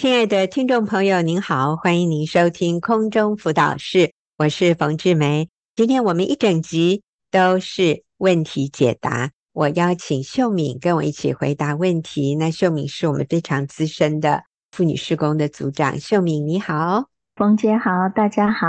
亲爱的听众朋友，您好，欢迎您收听空中辅导室，我是冯志梅。今天我们一整集都是问题解答，我邀请秀敏跟我一起回答问题。那秀敏是我们非常资深的妇女施工的组长，秀敏你好，冯姐好，大家好，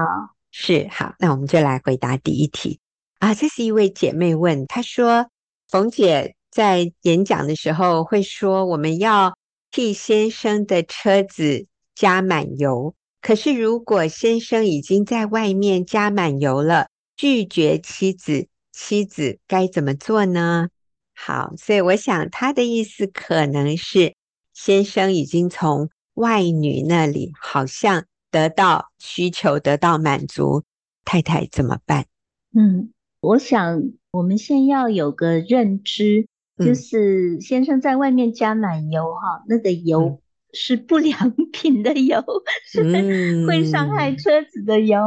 是好，那我们就来回答第一题啊，这是一位姐妹问，她说冯姐在演讲的时候会说我们要。替先生的车子加满油，可是如果先生已经在外面加满油了，拒绝妻子，妻子该怎么做呢？好，所以我想他的意思可能是先生已经从外女那里好像得到需求，得到满足，太太怎么办？嗯，我想我们先要有个认知。就是先生在外面加满油哈，那个油是不良品的油，是会伤害车子的油，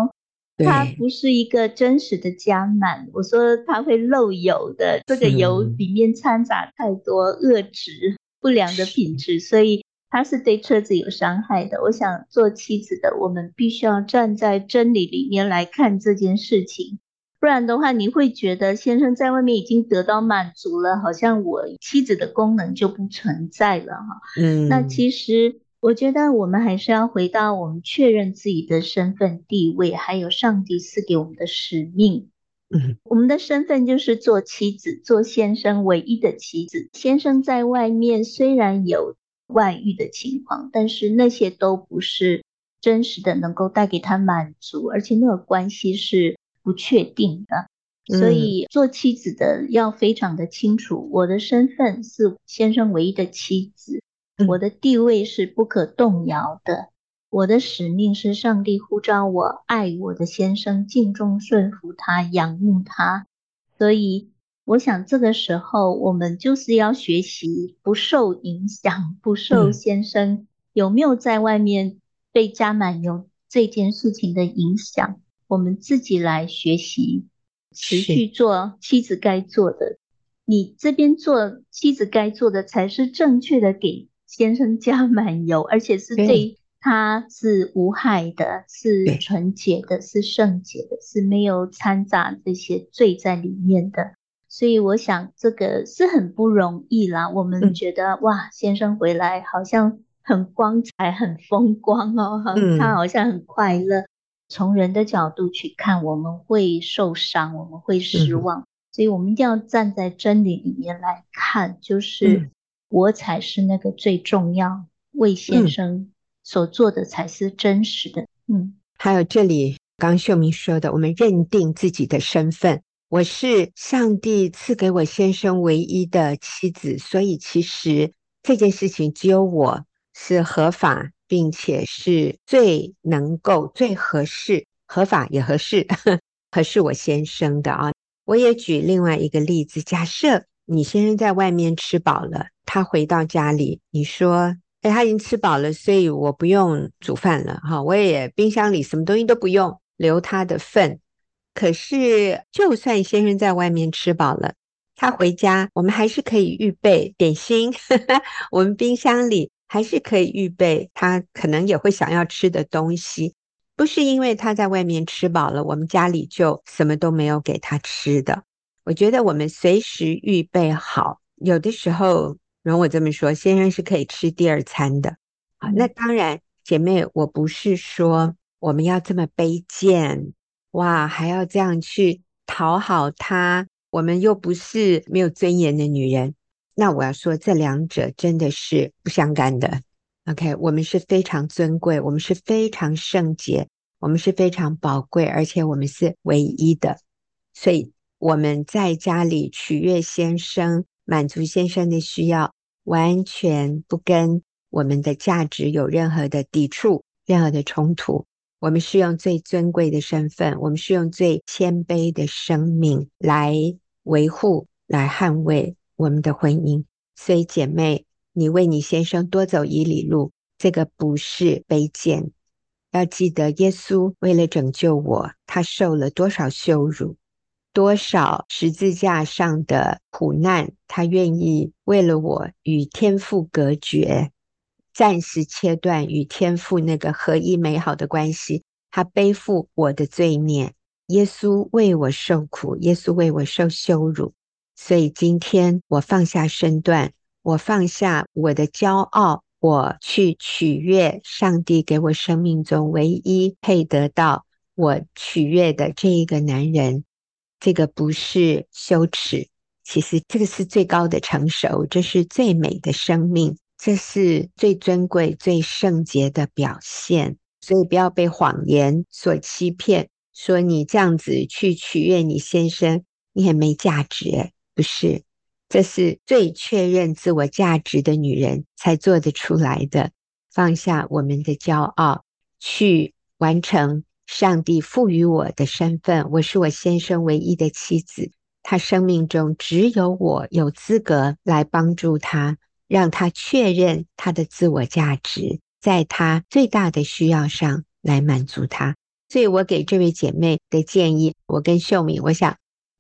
它不是一个真实的加满。我说它会漏油的，这个油里面掺杂太多恶质、不良的品质，所以它是对车子有伤害的。我想做妻子的，我们必须要站在真理里面来看这件事情。不然的话，你会觉得先生在外面已经得到满足了，好像我妻子的功能就不存在了哈。嗯，那其实我觉得我们还是要回到我们确认自己的身份地位，还有上帝赐给我们的使命。嗯，我们的身份就是做妻子，做先生唯一的妻子。先生在外面虽然有外遇的情况，但是那些都不是真实的，能够带给他满足，而且那个关系是。不确定的，所以做妻子的要非常的清楚，我的身份是先生唯一的妻子，我的地位是不可动摇的，我的使命是上帝呼召我爱我的先生，敬重顺服他，仰慕他。所以，我想这个时候我们就是要学习不受影响，不受先生有没有在外面被加满油这件事情的影响。我们自己来学习，持续做妻子该做的。你这边做妻子该做的，才是正确的，给先生加满油，而且是对他是无害的，是纯洁的，是圣洁的，是没有掺杂这些罪在里面的。所以我想这个是很不容易啦。我们觉得、嗯、哇，先生回来好像很光彩、很风光哦，他好像很快乐。从人的角度去看，我们会受伤，我们会失望，嗯、所以我们一定要站在真理里面来看，就是我才是那个最重要，为先生所做的才是真实的。嗯，还有这里刚秀明说的，我们认定自己的身份，我是上帝赐给我先生唯一的妻子，所以其实这件事情只有我是合法。并且是最能够、最合适、合法也合适，合适我先生的啊。我也举另外一个例子，假设你先生在外面吃饱了，他回到家里，你说：“哎，他已经吃饱了，所以我不用煮饭了，哈，我也冰箱里什么东西都不用，留他的份。”可是，就算先生在外面吃饱了，他回家，我们还是可以预备点心，呵 呵，我们冰箱里。还是可以预备他可能也会想要吃的东西，不是因为他在外面吃饱了，我们家里就什么都没有给他吃的。我觉得我们随时预备好，有的时候，容我这么说，先生是可以吃第二餐的。好，那当然，姐妹，我不是说我们要这么卑贱，哇，还要这样去讨好他，我们又不是没有尊严的女人。那我要说，这两者真的是不相干的。OK，我们是非常尊贵，我们是非常圣洁，我们是非常宝贵，而且我们是唯一的。所以我们在家里取悦先生，满足先生的需要，完全不跟我们的价值有任何的抵触、任何的冲突。我们是用最尊贵的身份，我们是用最谦卑的生命来维护、来捍卫。我们的婚姻，所以姐妹，你为你先生多走一里路，这个不是卑贱。要记得，耶稣为了拯救我，他受了多少羞辱，多少十字架上的苦难，他愿意为了我与天父隔绝，暂时切断与天父那个合一美好的关系，他背负我的罪孽，耶稣为我受苦，耶稣为我受羞辱，所以今天我放下身段，我放下我的骄傲，我去取悦上帝给我生命中唯一配得到我取悦的这一个男人。这个不是羞耻，其实这个是最高的成熟，这是最美的生命，这是最尊贵、最圣洁的表现。所以不要被谎言所欺骗，说你这样子去取悦你先生，你很没价值。不是，这是最确认自我价值的女人才做得出来的。放下我们的骄傲，去完成。上帝赋予我的身份，我是我先生唯一的妻子。他生命中只有我有资格来帮助他，让他确认他的自我价值，在他最大的需要上来满足他。所以我给这位姐妹的建议，我跟秀敏，我想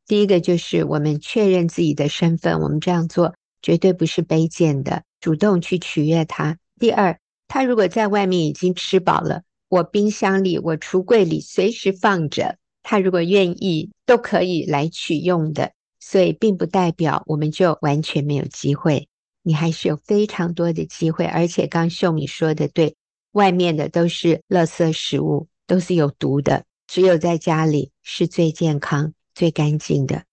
第一个就是我们确认自己的身份，我们这样做绝对不是卑贱的，主动去取悦他。第二，他如果在外面已经吃饱了。我冰箱里，我橱柜里随时放着，他如果愿意都可以来取用的，所以并不代表我们就完全没有机会，你还是有非常多的机会。而且刚秀敏说的对，外面的都是垃圾食物，都是有毒的，只有在家里是最健康、最干净的。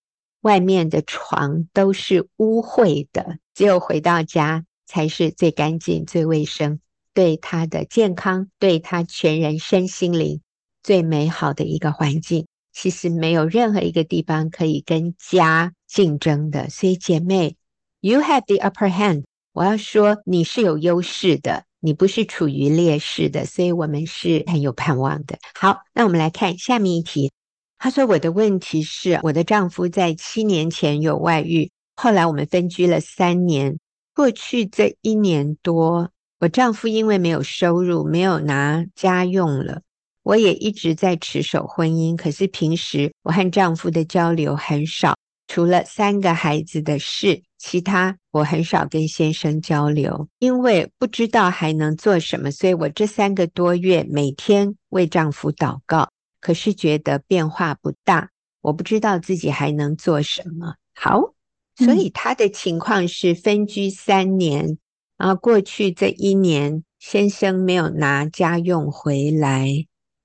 外面的床都是污秽的，只有回到家才是最干净、最卫生。对他的健康，对他全人身心灵最美好的一个环境，其实没有任何一个地方可以跟家竞争的。所以姐妹，You have the upper hand。我要说你是有优势的，你不是处于劣势的，所以我们是很有盼望的。好，那我们来看下面一题。他说：“我的问题是，我的丈夫在七年前有外遇，后来我们分居了三年，过去这一年多。”我丈夫因为没有收入，没有拿家用了，我也一直在持守婚姻。可是平时我和丈夫的交流很少，除了三个孩子的事，其他我很少跟先生交流，因为不知道还能做什么。所以我这三个多月每天为丈夫祷告，可是觉得变化不大，我不知道自己还能做什么。好，所以他的情况是分居三年。然后过去这一年，先生没有拿家用回来，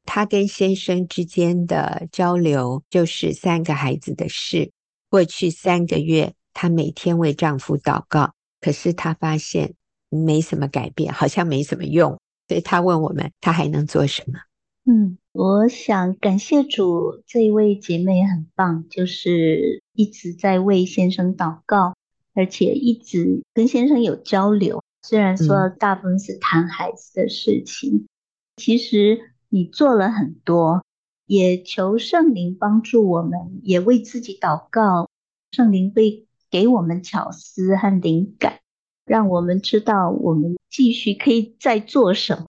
他跟先生之间的交流就是三个孩子的事。过去三个月，她每天为丈夫祷告，可是她发现没什么改变，好像没什么用，所以她问我们，她还能做什么？嗯，我想感谢主，这一位姐妹很棒，就是一直在为先生祷告。而且一直跟先生有交流，虽然说大部分是谈孩子的事情，嗯、其实你做了很多，也求圣灵帮助我们，也为自己祷告，圣灵会给我们巧思和灵感，让我们知道我们继续可以再做什么。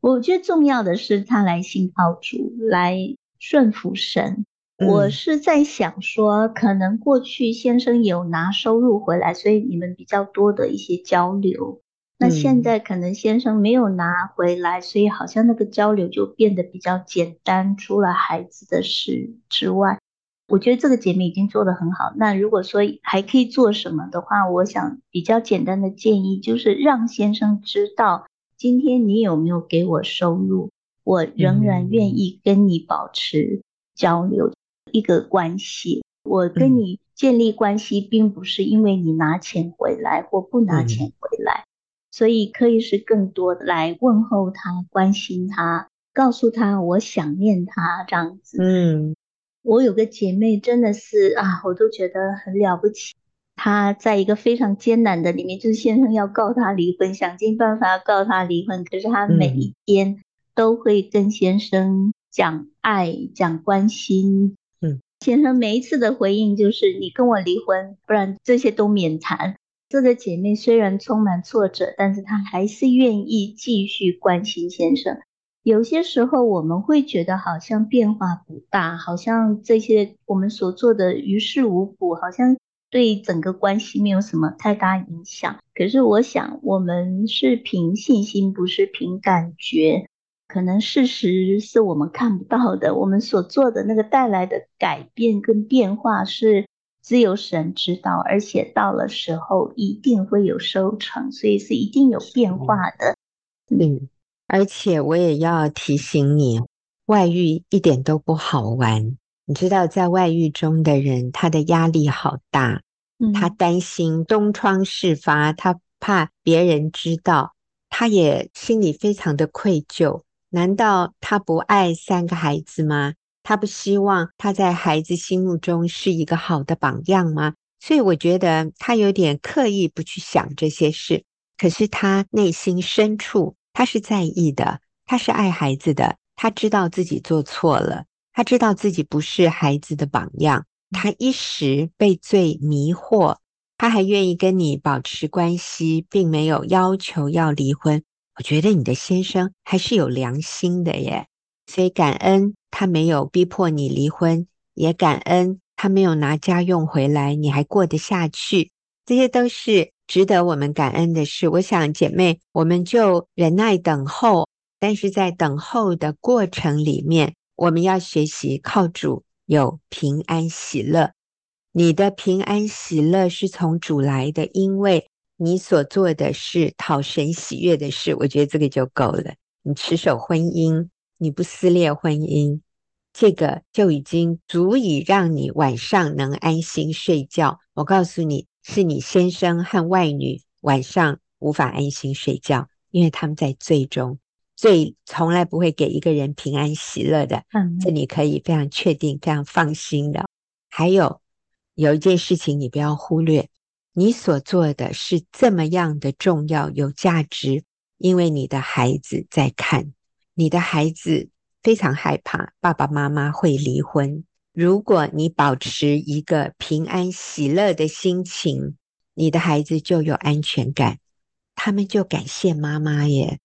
我觉得重要的是他来信靠主，来顺服神。我是在想说，可能过去先生有拿收入回来，所以你们比较多的一些交流。那现在可能先生没有拿回来，所以好像那个交流就变得比较简单。除了孩子的事之外，我觉得这个姐妹已经做得很好。那如果说还可以做什么的话，我想比较简单的建议就是让先生知道，今天你有没有给我收入，我仍然愿意跟你保持交流。一个关系，我跟你建立关系，并不是因为你拿钱回来或不拿钱回来，所以可以是更多的来问候他、关心他、告诉他我想念他这样子。嗯，我有个姐妹真的是啊，我都觉得很了不起。她在一个非常艰难的里面，就是先生要告他离婚，想尽办法要告他离婚，可是他每一天都会跟先生讲爱、讲关心。嗯先生每一次的回应就是你跟我离婚，不然这些都免谈。这个姐妹虽然充满挫折，但是她还是愿意继续关心先生。有些时候我们会觉得好像变化不大，好像这些我们所做的于事无补，好像对整个关系没有什么太大影响。可是我想，我们是凭信心，不是凭感觉。可能事实是我们看不到的，我们所做的那个带来的改变跟变化是只有神知道，而且到了时候一定会有收成，所以是一定有变化的。嗯，而且我也要提醒你，外遇一点都不好玩。你知道，在外遇中的人，他的压力好大，他担心东窗事发，他怕别人知道，他也心里非常的愧疚。难道他不爱三个孩子吗？他不希望他在孩子心目中是一个好的榜样吗？所以我觉得他有点刻意不去想这些事。可是他内心深处，他是在意的，他是爱孩子的，他知道自己做错了，他知道自己不是孩子的榜样。他一时被罪迷惑，他还愿意跟你保持关系，并没有要求要离婚。我觉得你的先生还是有良心的耶，所以感恩他没有逼迫你离婚，也感恩他没有拿家用回来，你还过得下去，这些都是值得我们感恩的事。我想姐妹，我们就忍耐等候，但是在等候的过程里面，我们要学习靠主有平安喜乐。你的平安喜乐是从主来的，因为。你所做的是讨神喜悦的事，我觉得这个就够了。你持守婚姻，你不撕裂婚姻，这个就已经足以让你晚上能安心睡觉。我告诉你，是你先生和外女晚上无法安心睡觉，因为他们在罪中，罪从来不会给一个人平安喜乐的。嗯，这你可以非常确定、非常放心的。还有有一件事情，你不要忽略。你所做的是这么样的重要、有价值，因为你的孩子在看，你的孩子非常害怕爸爸妈妈会离婚。如果你保持一个平安喜乐的心情，你的孩子就有安全感，他们就感谢妈妈耶。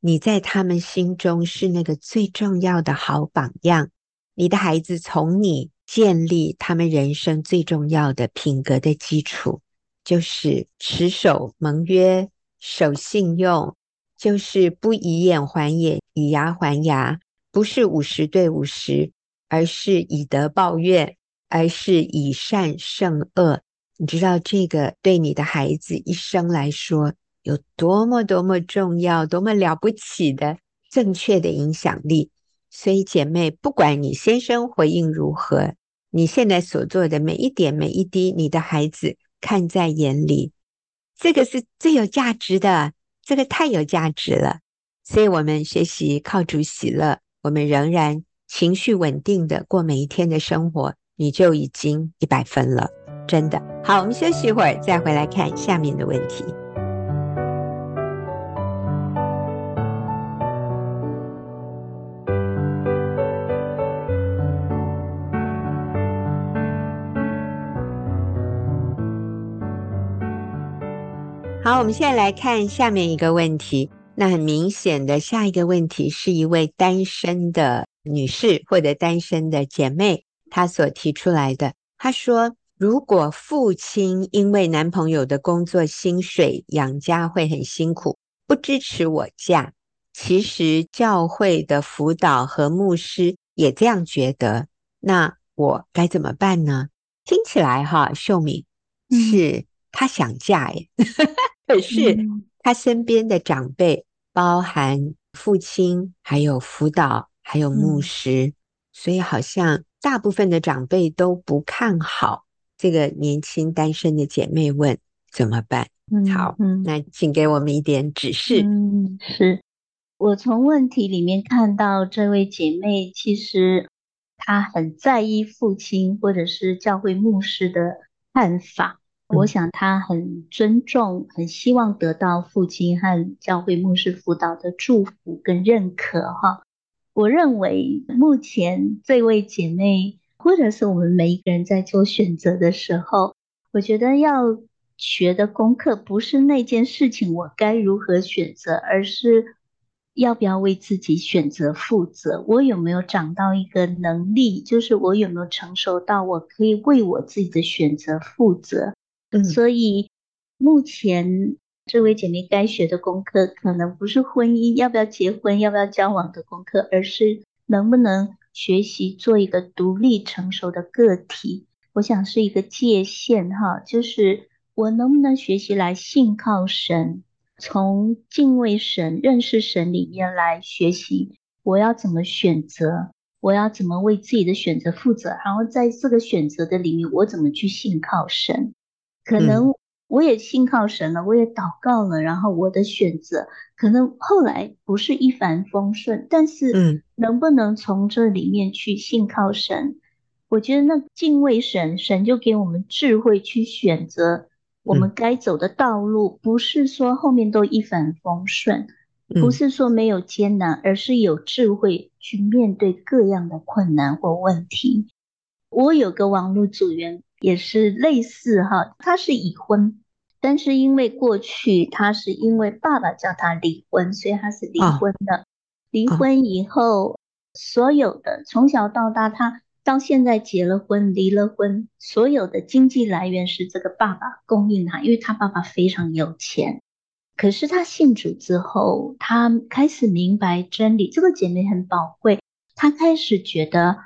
你在他们心中是那个最重要的好榜样，你的孩子从你建立他们人生最重要的品格的基础。就是持守盟约，守信用，就是不以眼还眼，以牙还牙，不是五十对五十，而是以德报怨，而是以善胜恶。你知道这个对你的孩子一生来说有多么多么重要，多么了不起的正确的影响力。所以姐妹，不管你先生回应如何，你现在所做的每一点每一滴，你的孩子。看在眼里，这个是最有价值的，这个太有价值了。所以，我们学习靠主喜乐，我们仍然情绪稳定的过每一天的生活，你就已经一百分了，真的。好，我们休息一会儿，再回来看下面的问题。好，我们现在来看下面一个问题。那很明显的，下一个问题是一位单身的女士或者单身的姐妹她所提出来的。她说：“如果父亲因为男朋友的工作薪水养家会很辛苦，不支持我嫁，其实教会的辅导和牧师也这样觉得，那我该怎么办呢？”听起来哈，秀敏是她想嫁耶。可是他身边的长辈，包含父亲，还有辅导，还有牧师，嗯，所以好像大部分的长辈都不看好这个年轻单身的姐妹问怎么办？嗯，好，嗯，那请给我们一点指示。嗯，是我从问题里面看到这位姐妹，其实她很在意父亲或者是教会牧师的看法。我想他很尊重，很希望得到父亲和教会牧师辅导的祝福跟认可哈。我认为目前这位姐妹，或者是我们每一个人在做选择的时候，我觉得要学的功课不是那件事情我该如何选择，而是要不要为自己选择负责？我有没有长到一个能力？就是我有没有成熟到我可以为我自己的选择负责？嗯，所以目前这位姐妹该学的功课，可能不是婚姻要不要结婚、要不要交往的功课，而是能不能学习做一个独立成熟的个体。我想是一个界限哈，就是我能不能学习来信靠神？从敬畏神、认识神里面来学习，我要怎么选择？我要怎么为自己的选择负责？然后在这个选择的里面，我怎么去信靠神？可能我也信靠神了，我也祷告了，然后我的选择可能后来不是一帆风顺，但是能不能从这里面去信靠神？我觉得那敬畏神，神就给我们智慧去选择。我们该走的道路，不是说后面都一帆风顺，不是说没有艰难，而是有智慧去面对各样的困难或问题。我有个网络组员也是类似哈，他是已婚，但是因为过去他是因为爸爸叫他离婚，所以他是离婚的。离婚以后，所有的从小到大他。到现在结了婚，离了婚，所有的经济来源是这个爸爸供应他，因为他爸爸非常有钱。可是他信主之后，他开始明白真理。这个姐妹很宝贵，他开始觉得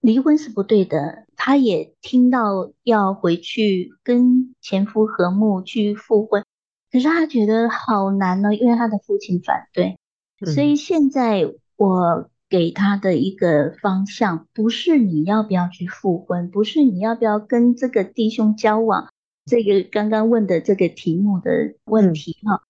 离婚是不对的。她也听到要回去跟前夫和睦去复婚，可是她觉得好难呢，因为她的父亲反对。所以现在我。给他的一个方向，不是你要不要去复婚，不是你要不要跟这个弟兄交往，这个刚刚问的这个题目的问题哈，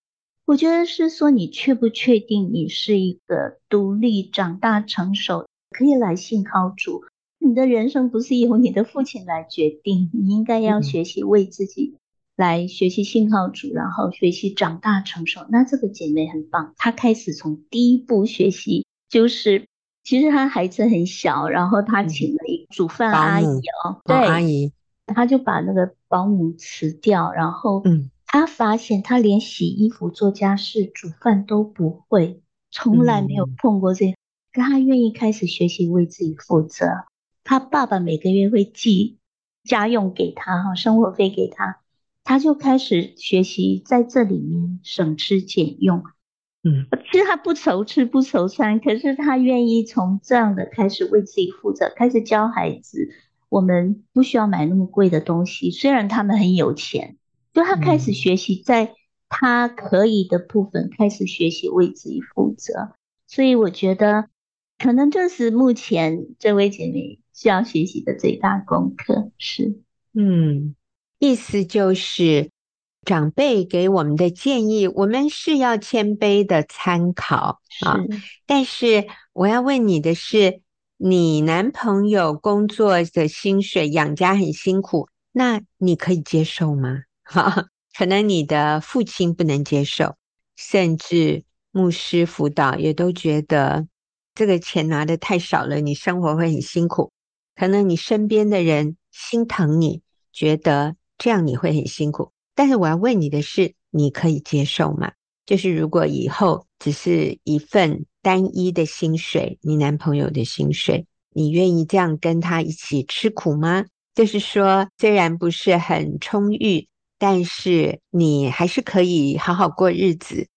我觉得是说你确不确定你是一个独立长大成熟，可以来信靠主，你的人生不是由你的父亲来决定，你应该要学习为自己来学习信号组，然后学习长大成熟。那这个姐妹很棒，她开始从第一步学习。就是，其实她孩子很小，然后她请了一个煮饭阿姨哦，对，阿姨，她就把那个保姆辞掉，然后，嗯，她发现她连洗衣服、做家事、煮饭都不会，从来没有碰过这，可他愿意开始学习为自己负责。他爸爸每个月会寄家用给他哈，生活费给他，他就开始学习在这里面省吃俭用。嗯，其实他不愁吃不愁穿，可是他愿意从这样的开始为自己负责，开始教孩子。我们不需要买那么贵的东西，虽然他们很有钱，就他开始学习，在他可以的部分开始学习为自己负责。所以我觉得，可能这是目前这位姐妹需要学习的最大功课。是，嗯，意思就是。长辈给我们的建议，我们是要谦卑的参考啊。但是我要问你的是，你男朋友工作的薪水养家很辛苦，那你可以接受吗？哈，可能你的父亲不能接受，甚至牧师辅导也都觉得这个钱拿的太少了，你生活会很辛苦。可能你身边的人心疼你，觉得这样你会很辛苦。但是我要问你的是，你可以接受吗？就是如果以后只是一份单一的薪水，你男朋友的薪水，你愿意这样跟他一起吃苦吗？就是说，虽然不是很充裕，但是你还是可以好好过日子。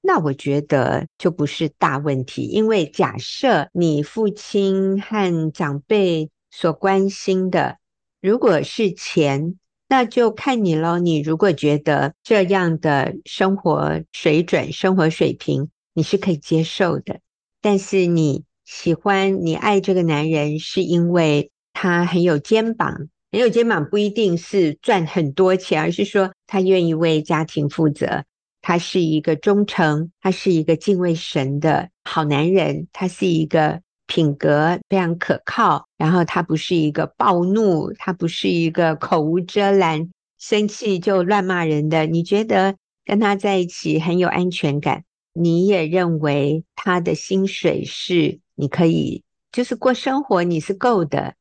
那我觉得就不是大问题，因为假设你父亲和长辈所关心的，如果是钱。那就看你喽。你如果觉得这样的生活水准、生活水平你是可以接受的，但是你喜欢、你爱这个男人，是因为他很有肩膀，很有肩膀不一定是赚很多钱，而是说他愿意为家庭负责，他是一个忠诚，他是一个敬畏神的好男人，他是一个。品格非常可靠，然后他不是一个暴怒，他不是一个口无遮拦、生气就乱骂人的。你觉得跟他在一起很有安全感？你也认为他的薪水是你可以就是过生活，你是够的。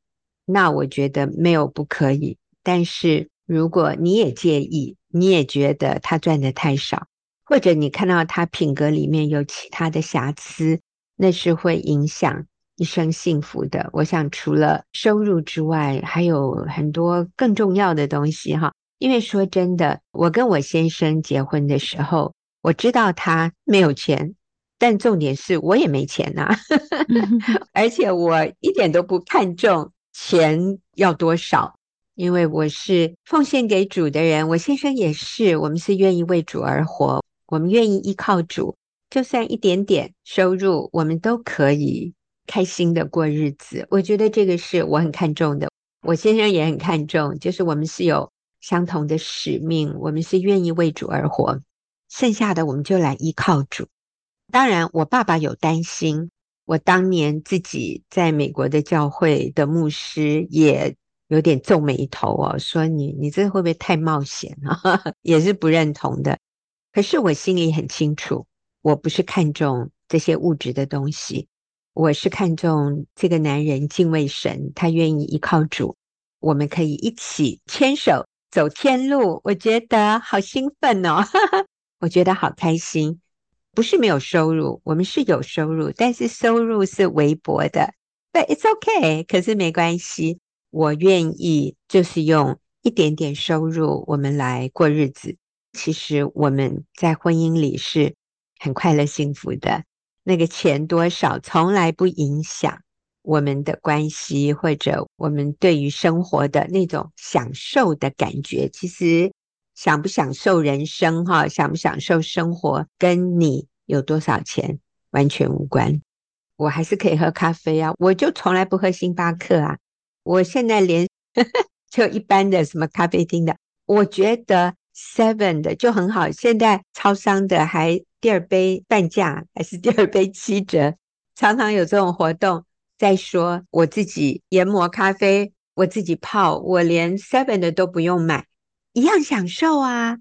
那我觉得没有不可以。但是如果你也介意，你也觉得他赚得太少，或者你看到他品格里面有其他的瑕疵，那是会影响一生幸福的。我想除了收入之外，还有很多更重要的东西哈。因为说真的，我跟我先生结婚的时候，我知道他没有钱，但重点是我也没钱呐、啊，而且我一点都不看重钱要多少。因为我是奉献给主的人，我先生也是，我们是愿意为主而活，我们愿意依靠主，就算一点点收入，我们都可以开心的过日子。我觉得这个是我很看重的，我先生也很看重，就是我们是有相同的使命，我们是愿意为主而活，剩下的我们就来依靠主。当然，我爸爸有担心，我当年自己在美国的教会的牧师也。有点皱眉头哦，说你你这会不会太冒险啊？也是不认同的。可是我心里很清楚，我不是看重这些物质的东西，我是看重这个男人敬畏神，他愿意依靠主，我们可以一起牵手走天路。我觉得好兴奋哦，我觉得好开心。不是没有收入，我们是有收入，但是收入是微薄的。But it's okay，可是没关系。我愿意，就是用一点点收入，我们来过日子。其实我们在婚姻里是很快乐、幸福的。那个钱多少，从来不影响我们的关系，或者我们对于生活的那种享受的感觉。其实，享不享受人生，哈，享不享受生活，跟你有多少钱完全无关。我还是可以喝咖啡啊，我就从来不喝星巴克啊。我现在连 就一般的什么咖啡厅的，我觉得 Seven 的就很好。现在超商的还第二杯半价，还是第二杯七折，常常有这种活动。再说我自己研磨咖啡，我自己泡，我连 Seven 的都不用买，一样享受啊。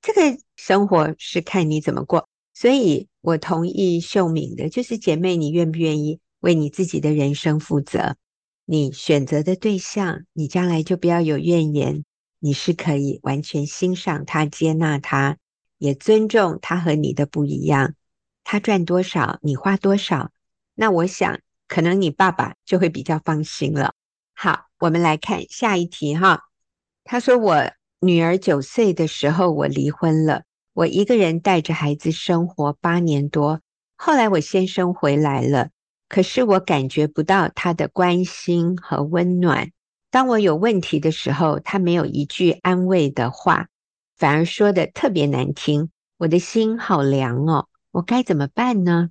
这个生活是看你怎么过，所以我同意秀敏的，就是姐妹，你愿不愿意为你自己的人生负责？你选择的对象，你将来就不要有怨言。你是可以完全欣赏他、接纳他，也尊重他和你的不一样。他赚多少，你花多少，那我想可能你爸爸就会比较放心了。好，我们来看下一题哈。他说：“我女儿九岁的时候，我离婚了，我一个人带着孩子生活八年多，后来我先生回来了。”可是我感觉不到他的关心和温暖。当我有问题的时候，他没有一句安慰的话，反而说的特别难听。我的心好凉哦，我该怎么办呢？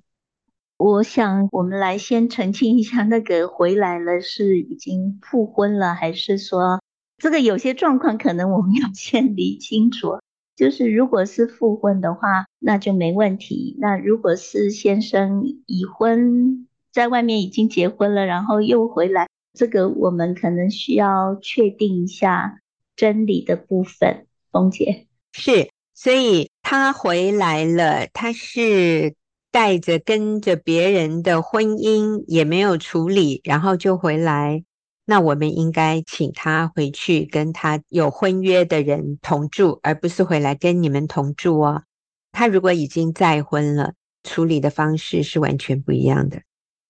我想我们来先澄清一下，那个回来了是已经复婚了，还是说这个有些状况可能我们要先理清楚。就是如果是复婚的话，那就没问题。那如果是先生已婚，在外面已经结婚了，然后又回来，这个我们可能需要确定一下真理的部分。凤姐是，所以他回来了，他是带着跟着别人的婚姻也没有处理，然后就回来。那我们应该请他回去跟他有婚约的人同住，而不是回来跟你们同住哦。他如果已经再婚了，处理的方式是完全不一样的。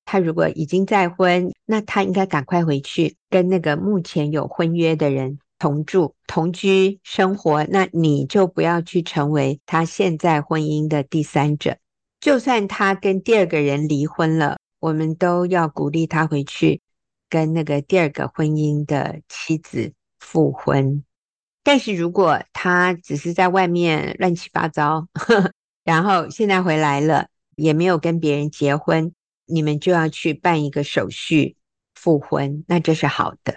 他如果已经再婚，那他应该赶快回去跟那个目前有婚约的人同住、同居生活。那你就不要去成为他现在婚姻的第三者。就算他跟第二个人离婚了，我们都要鼓励他回去跟那个第二个婚姻的妻子复婚。但是如果他只是在外面乱七八糟，呵，然后现在回来了，也没有跟别人结婚。你们就要去办一个手续复婚，那这是好的。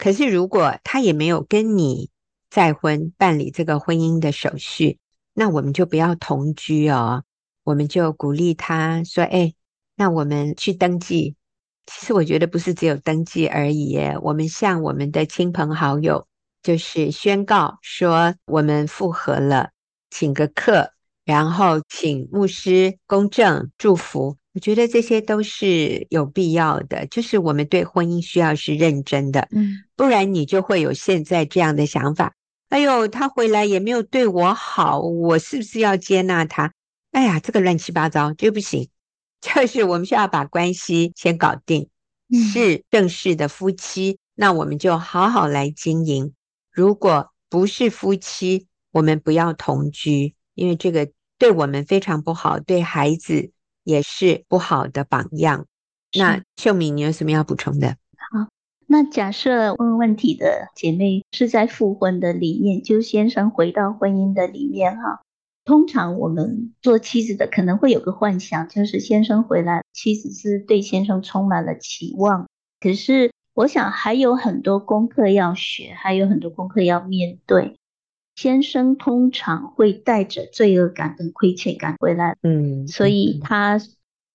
可是如果他也没有跟你再婚办理这个婚姻的手续，那我们就不要同居哦。我们就鼓励他说：“哎，那我们去登记。”其实我觉得不是只有登记而已耶，我们向我们的亲朋好友就是宣告说我们复合了，请个客，然后请牧师公证祝福。我觉得这些都是有必要的，就是我们对婚姻需要是认真的，嗯，不然你就会有现在这样的想法哎呦，他回来也没有对我好，我是不是要接纳他？哎呀，这个乱七八糟就不行。就是我们需要把关系先搞定，是正式的夫妻，那我们就好好来经营。如果不是夫妻，我们不要同居，因为这个对我们非常不好，对孩子也是不好的榜样。那秀敏，你有什么要补充的？好。那假设问问题的姐妹是在复婚的里面，就先生回到婚姻的里面哈。通常我们做妻子的可能会有个幻想，就是先生回来，妻子是对先生充满了期望。可是我想还有很多功课要学，还有很多功课要面对。先生通常会带着罪恶感跟亏欠感回来，嗯，所以他。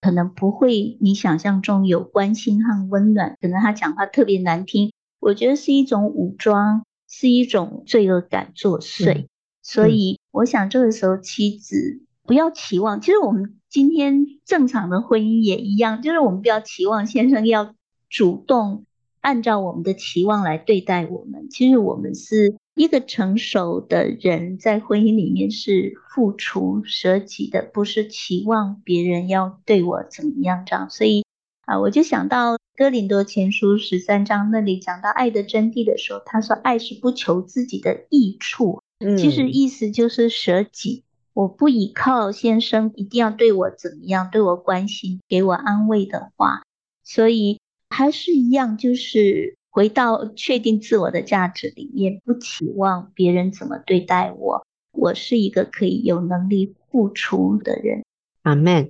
可能不会你想象中有关心和温暖，可能他讲话特别难听，我觉得是一种武装，是一种罪恶感作祟。嗯、所以我想这个时候妻子不要期望，其实我们今天正常的婚姻也一样，就是我们不要期望先生要主动按照我们的期望来对待我们，其实我们是。一个成熟的人在婚姻里面是付出舍己的，不是期望别人要对我怎么样这样。所以啊，我就想到哥林多前书十三章那里讲到爱的真谛的时候，他说爱是不求自己的益处，其实意思就是舍己。我不依靠先生一定要对我怎么样，对我关心，给我安慰的话，所以还是一样，就是。回到确定自我的价值里面，不期望别人怎么对待我，我是一个可以有能力付出的人。阿门。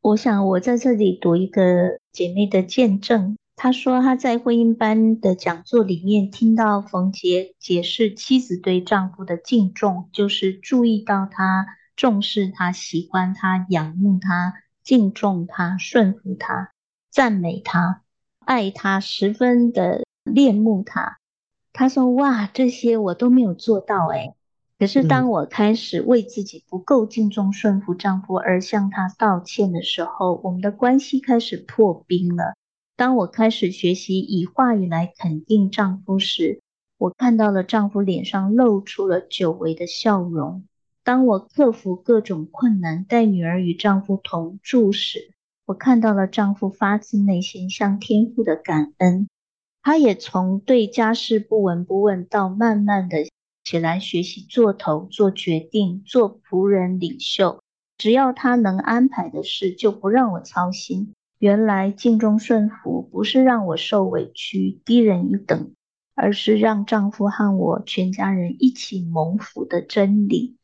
我想我在这里读一个姐妹的见证，她说她在婚姻班的讲座里面听到冯杰解释妻子对丈夫的敬重，就是注意到他重视他、喜欢他、仰慕他、敬重他、顺服他、赞美他、爱他，十分的。恋慕他，他说：“哇，这些我都没有做到诶。可是当我开始为自己不够敬重顺服丈夫而向他道歉的时候，我们的关系开始破冰了。当我开始学习以话语来肯定丈夫时，我看到了丈夫脸上露出了久违的笑容。当我克服各种困难带女儿与丈夫同住时，我看到了丈夫发自内心向天父的感恩。”他也从对家事不闻不问，到慢慢的起来学习做头、做决定、做仆人领袖。只要他能安排的事，就不让我操心。原来敬重顺服不是让我受委屈、低人一等，而是让丈夫和我全家人一起蒙福的真理。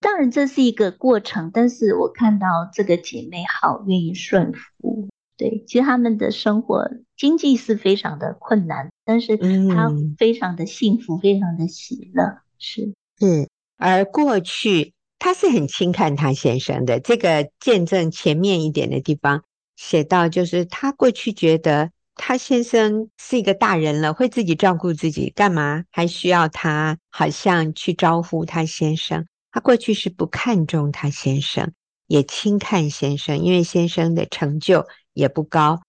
当然这是一个过程，但是我看到这个姐妹好愿意顺服。对，其实他们的生活经济是非常的困难，但是他非常的幸福，嗯、非常的喜乐，是是。而过去他是很轻看他先生的，这个见证前面一点的地方写到，就是他过去觉得他先生是一个大人了，会自己照顾自己，干嘛还需要他好像去招呼他先生？他过去是不看重他先生，也轻看先生，因为先生的成就。也不高，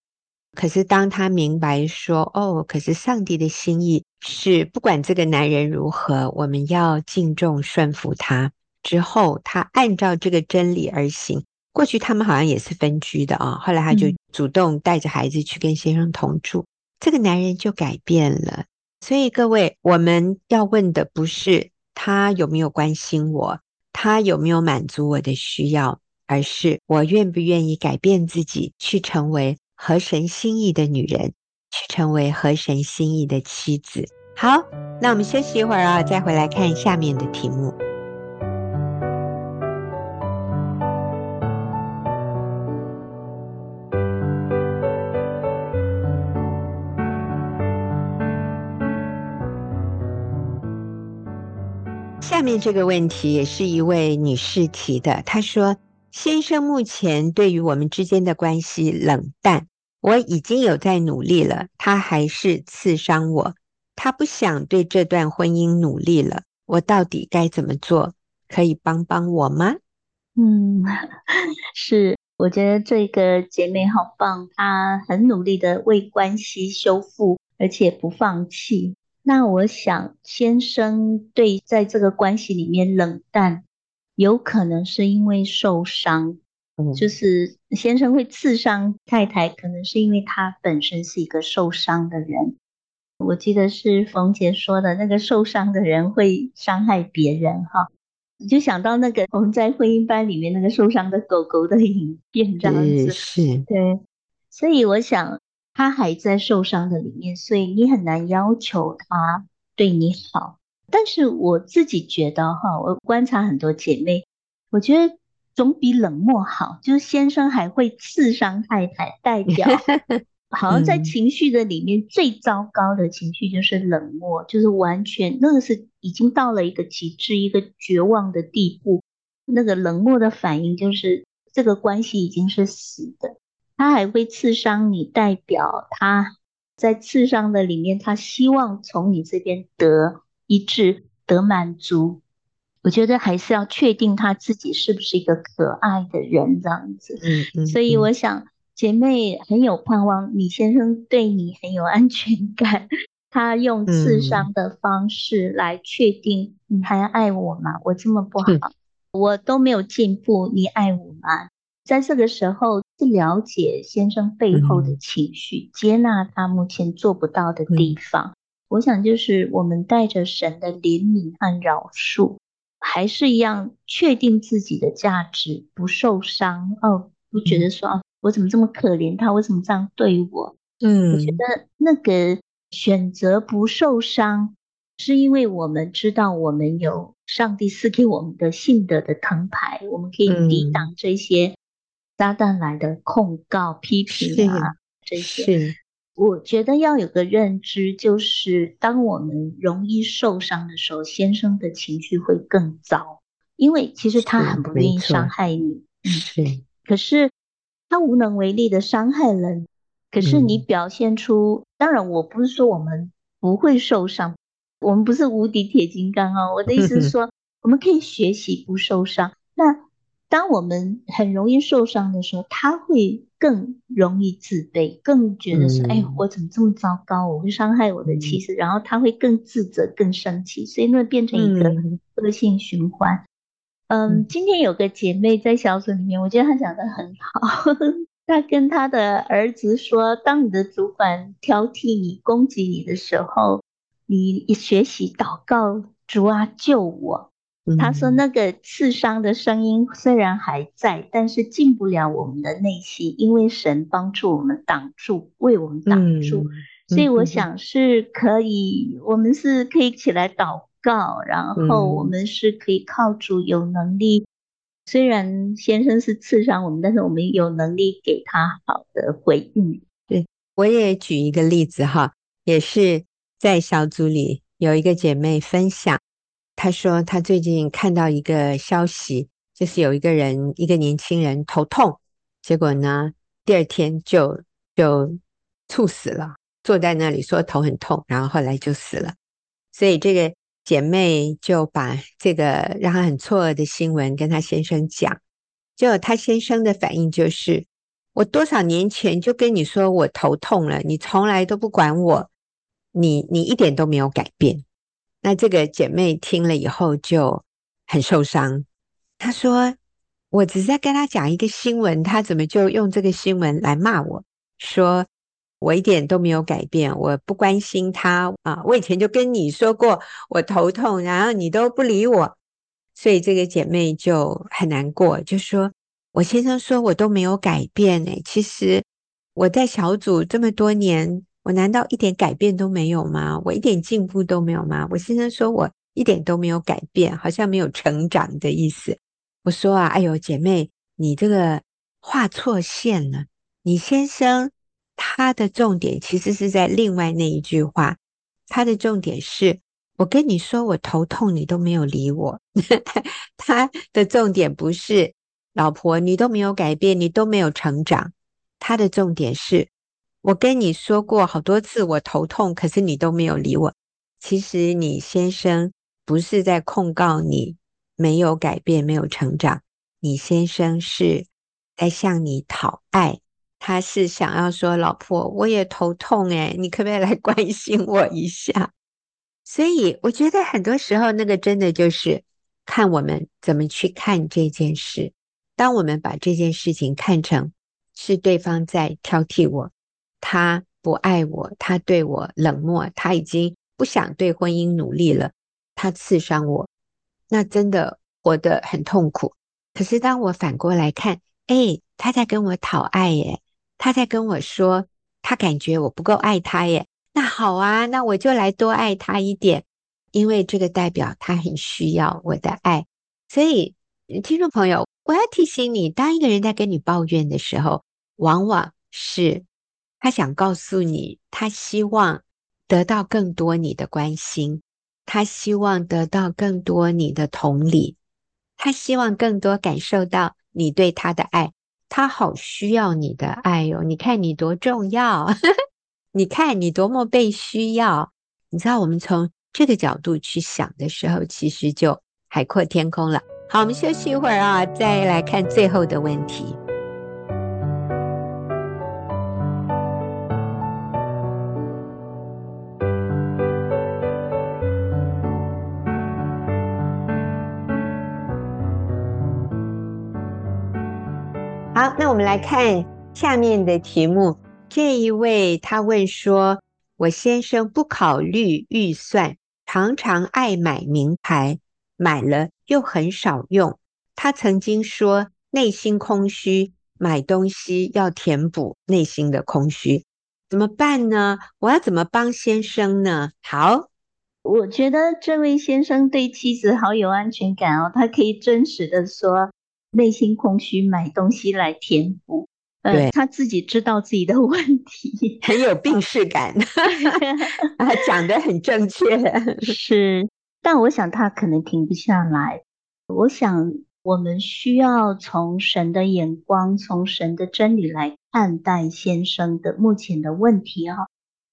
可是当他明白说：“哦，可是上帝的心意是，不管这个男人如何，我们要敬重顺服他。”之后，他按照这个真理而行。过去他们好像也是分居的啊，后来他就主动带着孩子去跟先生同住，嗯、这个男人就改变了。所以各位，我们要问的不是他有没有关心我，他有没有满足我的需要。而是我愿不愿意改变自己，去成为合神心意的女人，去成为合神心意的妻子。好，那我们休息一会儿啊，再回来看下面的题目。下面这个问题也是一位女士提的，她说。先生目前对于我们之间的关系冷淡，我已经有在努力了，他还是刺伤我，他不想对这段婚姻努力了，我到底该怎么做？可以帮帮我吗？嗯，是，我觉得这个姐妹好棒，她很努力的为关系修复，而且不放弃。那我想，先生对在这个关系里面冷淡，有可能是因为受伤。嗯，就是先生会刺伤太太，可能是因为他本身是一个受伤的人。我记得是冯杰说的，那个受伤的人会伤害别人，哈。你就想到那个我们在婚姻班里面那个受伤的狗狗的影片，这样子。是，对。所以我想。他还在受伤的里面，所以你很难要求他对你好。但是我自己觉得哈，我观察很多姐妹，我觉得总比冷漠好。就是先生还会刺伤太太，代表 好像在情绪的里面最糟糕的情绪就是冷漠，就是完全那个是已经到了一个极致、一个绝望的地步。那个冷漠的反应就是这个关系已经是死的。他还会刺伤你，代表他在刺伤的里面，他希望从你这边得一致、得满足。我觉得还是要确定他自己是不是一个可爱的人，这样子。嗯嗯。所以我想，姐妹很有盼望，李先生对你很有安全感，他用刺伤的方式来确定你还爱我吗？我这么不好，我都没有进步，你爱我吗？在这个时候，去了解先生背后的情绪，嗯、接纳他目前做不到的地方。嗯、我想，就是我们带着神的怜悯和饶恕，还是一样确定自己的价值，不受伤哦，不觉得说、嗯、我怎么这么可怜，他为什么这样对我？嗯，我觉得那个选择不受伤，是因为我们知道我们有上帝赐给我们的信德的藤牌，我们可以抵挡这些。撒旦来的控告、批评啊，这些，我觉得要有个认知，就是当我们容易受伤的时候，先生的情绪会更糟，因为其实他很不愿意伤。害你，是，嗯，可是他无能为力的伤害人，可是你表现出，嗯，当然我不是说我们不会受伤，我们不是无敌铁金刚哦，我的意思是 说，我们可以学习不受伤，那。当我们很容易受伤的时候，他会更容易自卑，更觉得说：“嗯、哎，我怎么这么糟糕？我会伤害我的妻子。嗯”然后他会更自责、更生气，所以那变成一个恶性循环。嗯，嗯，今天有个姐妹在小组里面，我觉得她讲的很好。她跟她的儿子说：“当你的主管挑剔你、攻击你的时候，你学习祷告，主啊，救我。”他说：“那个刺伤的声音虽然还在，但是进不了我们的内心，因为神帮助我们挡住，为我们挡住。嗯、所以我想是可以，我们是可以起来祷告，然后我们是可以靠主有能力。虽然先生是刺伤我们，但是我们有能力给他好的回应。对，我也举一个例子哈，也是在小组里有一个姐妹分享。”他说，他最近看到一个消息，就是有一个人，一个年轻人头痛，结果呢，第二天就就猝死了，坐在那里说头很痛，然后后来就死了。所以这个姐妹就把这个让她很错愕的新闻跟她先生讲，结果她先生的反应就是：我多少年前就跟你说我头痛了，你从来都不管我，你你一点都没有改变。那这个姐妹听了以后就很受伤。她说：“我只是在跟她讲一个新闻，她怎么就用这个新闻来骂我？说我一点都没有改变，我不关心她啊！我以前就跟你说过我头痛，然后你都不理我，所以这个姐妹就很难过，就说我先生说我都没有改变诶，其实我在小组这么多年。”我难道一点改变都没有吗？我一点进步都没有吗？我先生说我一点都没有改变，好像没有成长的意思。我说啊，哎呦，姐妹，你这个画错线了。你先生他的重点其实是在另外那一句话，他的重点是我跟你说我头痛，你都没有理我。他的重点不是老婆，你都没有改变，你都没有成长。他的重点是。我跟你说过好多次，我头痛，可是你都没有理我。其实你先生不是在控告你没有改变、没有成长，你先生是在向你讨爱，他是想要说：“老婆，我也头痛诶，你可不可以来关心我一下？”所以我觉得很多时候那个真的就是看我们怎么去看这件事。当我们把这件事情看成是对方在挑剔我，他不爱我，他对我冷漠，他已经不想对婚姻努力了，他刺伤我，那真的活得很痛苦。可是当我反过来看，哎，他在跟我讨爱耶，他在跟我说他感觉我不够爱他耶，那好啊，那我就来多爱他一点，因为这个代表他很需要我的爱。所以，听众朋友。我要提醒你，当一个人在跟你抱怨的时候，往往是他想告诉你，他希望得到更多你的关心，他希望得到更多你的同理，他希望更多感受到你对他的爱，他好需要你的爱哟！你看你多重要，你看你多么被需要。你知道，我们从这个角度去想的时候，其实就海阔天空了。好，我们休息一会儿啊，再来看最后的问题。好，那我们来看下面的题目。这一位他问说：“我先生不考虑预算，常常爱买名牌，买了。”又很少用。他曾经说内心空虚，买东西要填补内心的空虚，怎么办呢？我要怎么帮先生呢？好，我觉得这位先生对妻子好有安全感哦，他可以真实的说内心空虚，买东西来填补。对、呃，他自己知道自己的问题，很有病识感，啊，讲得很正确，是。但我想他可能停不下来。我想我们需要从神的眼光，从神的真理来看待先生的目前的问题哈。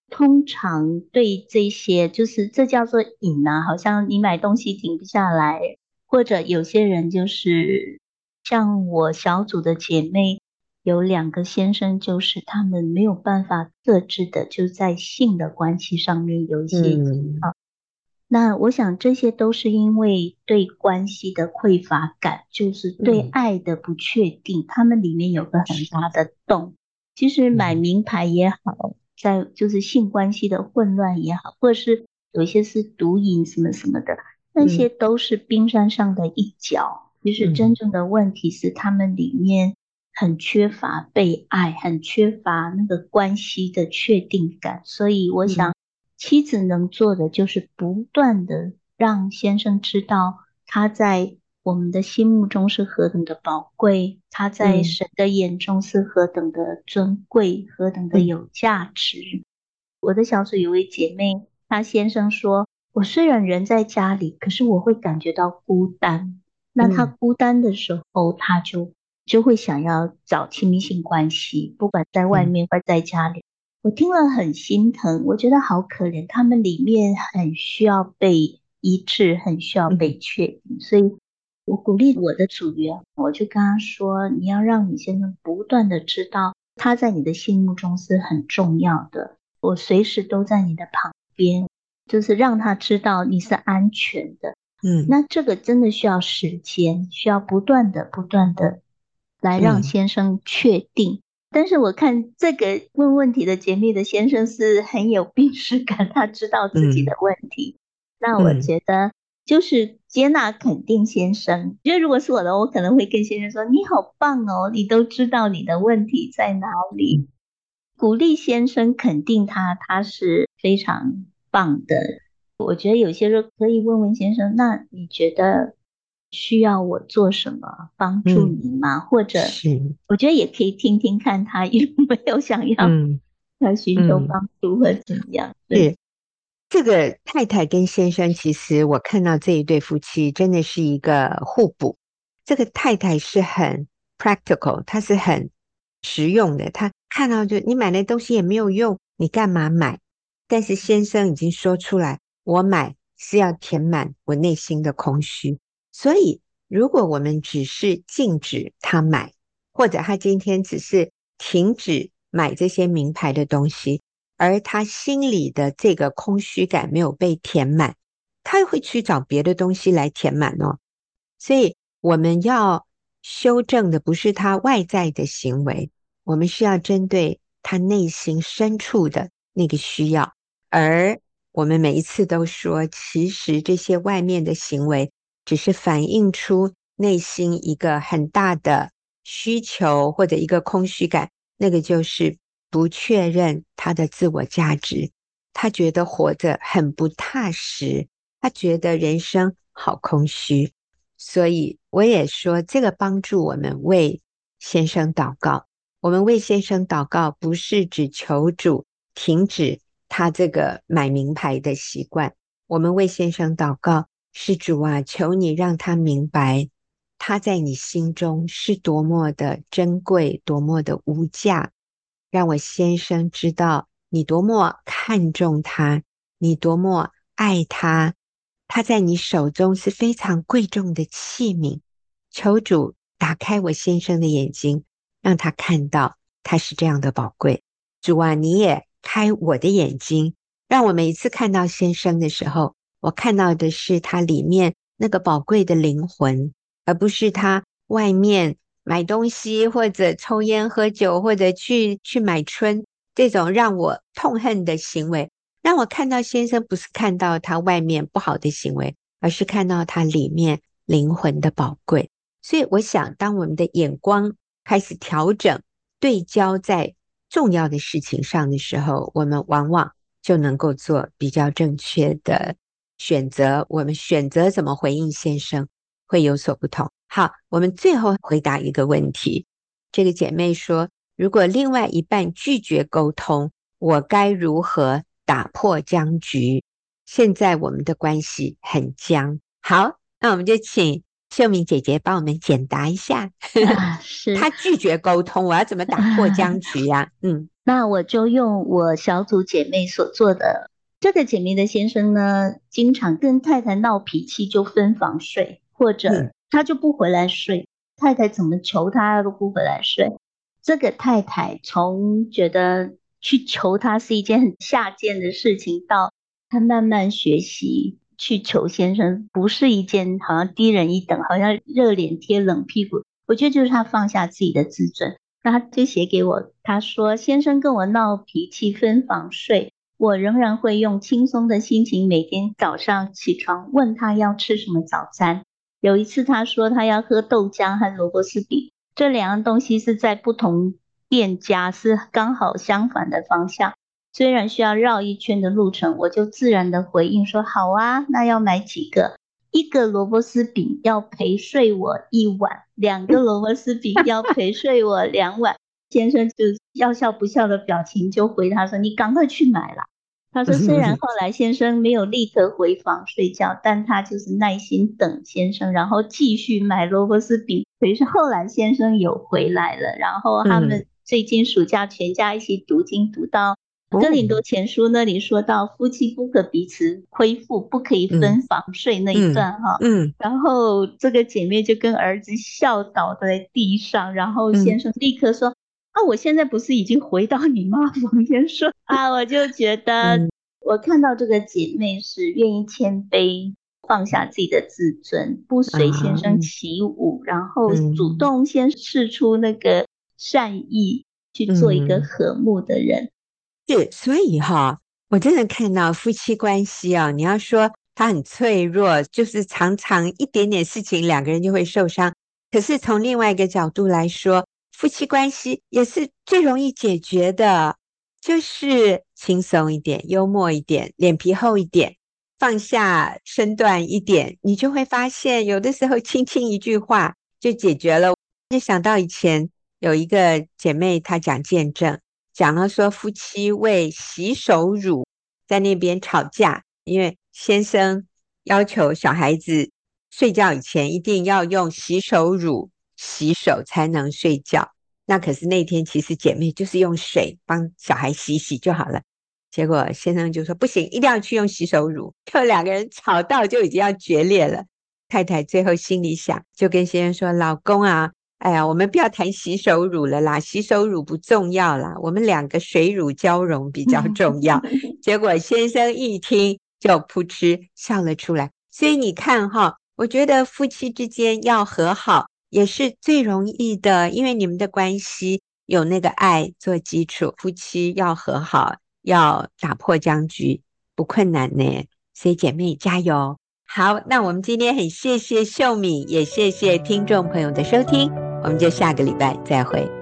通常对这些，就是这叫做瘾啊，好像你买东西停不下来，或者有些人就是像我小组的姐妹，有两个先生，就是他们没有办法克制的，就在性的关系上面有一些啊。嗯那我想这些都是因为对关系的匮乏感，就是对爱的不确定，他们里面有个很大的洞。其实买名牌也好，在就是性关系的混乱也好，或者是有一些是毒瘾什么什么的，那些都是冰山上的一角。其实真正的问题是他们里面很缺乏被爱，很缺乏那个关系的确定感。所以我想。妻子能做的就是不断的让先生知道他在我们的心目中是何等的宝贵，他在神的眼中是何等的尊贵，何等的有价值。我的小组有位姐妹，她先生说：“我虽然人在家里，可是我会感觉到孤单。那他孤单的时候，他就就会想要找亲密性关系，不管在外面或在家里。”我听了很心疼，我觉得好可怜，他们里面很需要被医治，很需要被确定，所以我鼓励我的组员，我就跟他说：“你要让你先生不断的知道，他在你的心目中是很重要的，我随时都在你的旁边，就是让他知道你是安全的。”嗯，那这个真的需要时间，需要不断的、不断的来让先生确定。但是我看这个问问题的解密的先生是很有病识感，他知道自己的问题。嗯、那我觉得就是接纳肯定先生。因为如果是我的，我可能会跟先生说：“你好棒哦，你都知道你的问题在哪里。”鼓励先生肯定他，他是非常棒的。我觉得有些时候可以问问先生：“那你觉得？”需要我做什么帮助你吗？嗯、或者是我觉得也可以听听看他 有没有想要要寻求帮助或怎么样。对，这个太太跟先生，其实我看到这一对夫妻真的是一个互补。这个太太是很 practical，她是很实用的。她看到就你买那东西也没有用，你干嘛买？但是先生已经说出来，我买是要填满我内心的空虚。所以，如果我们只是禁止他买，或者他今天只是停止买这些名牌的东西，而他心里的这个空虚感没有被填满，他会去找别的东西来填满哦。所以我们要修正的不是他外在的行为，我们是要针对他内心深处的那个需要。而我们每一次都说，其实这些外面的行为只是反映出内心一个很大的需求或者一个空虚感，那个就是不确认他的自我价值，他觉得活着很不踏实，他觉得人生好空虚。所以我也说，这个帮助我们为先生祷告。我们为先生祷告，不是只求主停止他这个买名牌的习惯。我们为先生祷告，是主啊，求你让他明白，他在你心中是多么的珍贵，多么的无价。让我先生知道你多么看重他，你多么爱他。他在你手中是非常贵重的器皿，求主打开我先生的眼睛，让他看到他是这样的宝贵。主啊，你也开我的眼睛，让我每一次看到先生的时候，我看到的是他里面那个宝贵的灵魂，而不是他外面买东西或者抽烟喝酒或者去去买春这种让我痛恨的行为。让我看到先生，不是看到他外面不好的行为，而是看到他里面灵魂的宝贵。所以，我想，当我们的眼光开始调整、对焦在重要的事情上的时候，我们往往就能够做比较正确的选择。我们选择怎么回应先生，会有所不同。好，我们最后回答一个问题：这个姐妹说，如果另外一半拒绝沟通，我该如何打破僵局。现在我们的关系很僵。好，那我们就请秀敏姐姐帮我们解答一下。啊、是他拒绝沟通，我要怎么打破僵局呀、啊？嗯，那我就用我小组姐妹所做的。这个姐妹的先生呢，经常跟太太闹脾气，就分房睡，或者他就不回来睡。太太怎么求他都不回来睡。这个太太从觉得。去求他是一件很下贱的事情，到她慢慢学习去求先生，不是一件好像低人一等，好像热脸贴冷屁股。我觉得就是他放下自己的自尊，那他就写给我，他说：“先生跟我闹脾气，分房睡，我仍然会用轻松的心情，每天早上起床问他要吃什么早餐。有一次他说他要喝豆浆和萝卜丝饼，这两样东西是在不同。”店家是刚好相反的方向，虽然需要绕一圈的路程，我就自然的回应说好啊，那要买几个？一个萝卜丝饼要陪睡我一晚，两个萝卜丝饼要陪睡我两晚。先生就要笑不笑的表情，就回他说：“你赶快去买啦。”他说：“虽然后来先生没有立刻回房睡觉，但他就是耐心等先生，然后继续买萝卜丝饼。可是后来先生有回来了，然后他们。最近暑假全家一起读经，读到哥林多前书那里说到夫妻不可彼此亏负，不可以分房睡那一段哈。嗯，嗯，然后这个姐妹就跟儿子笑倒在地上，然后先生立刻说：“啊，我现在不是已经回到你妈房间说啊？”我就觉得我看到这个姐妹是愿意谦卑，放下自己的自尊，不随先生起舞，然后主动先试出那个。善意去做一个和睦的人，嗯、是，所以哈，我真的看到夫妻关系啊，你要说他很脆弱，就是常常一点点事情两个人就会受伤。可是从另外一个角度来说，夫妻关系也是最容易解决的，就是轻松一点、幽默一点、脸皮厚一点、放下身段一点，你就会发现，有的时候轻轻一句话就解决了。就想到以前。有一个姐妹，她讲见证，讲了说夫妻为洗手乳在那边吵架，因为先生要求小孩子睡觉以前一定要用洗手乳洗手才能睡觉。那可是那天其实姐妹就是用水帮小孩洗洗就好了，结果先生就说不行，一定要去用洗手乳，就两个人吵到就已经要决裂了。太太最后心里想，就跟先生说：“老公啊。”哎呀，我们不要谈洗手乳了啦，洗手乳不重要啦，我们两个水乳交融比较 重要。结果先生一听就扑哧笑了出来。所以你看哈，我觉得夫妻之间要和好也是最容易的，因为你们的关系有那个爱做基础，夫妻要和好，要打破僵局不困难呢。所以姐妹加油！好，那我们今天很谢谢秀敏，也谢谢听众朋友的收听。我们就下个礼拜再会。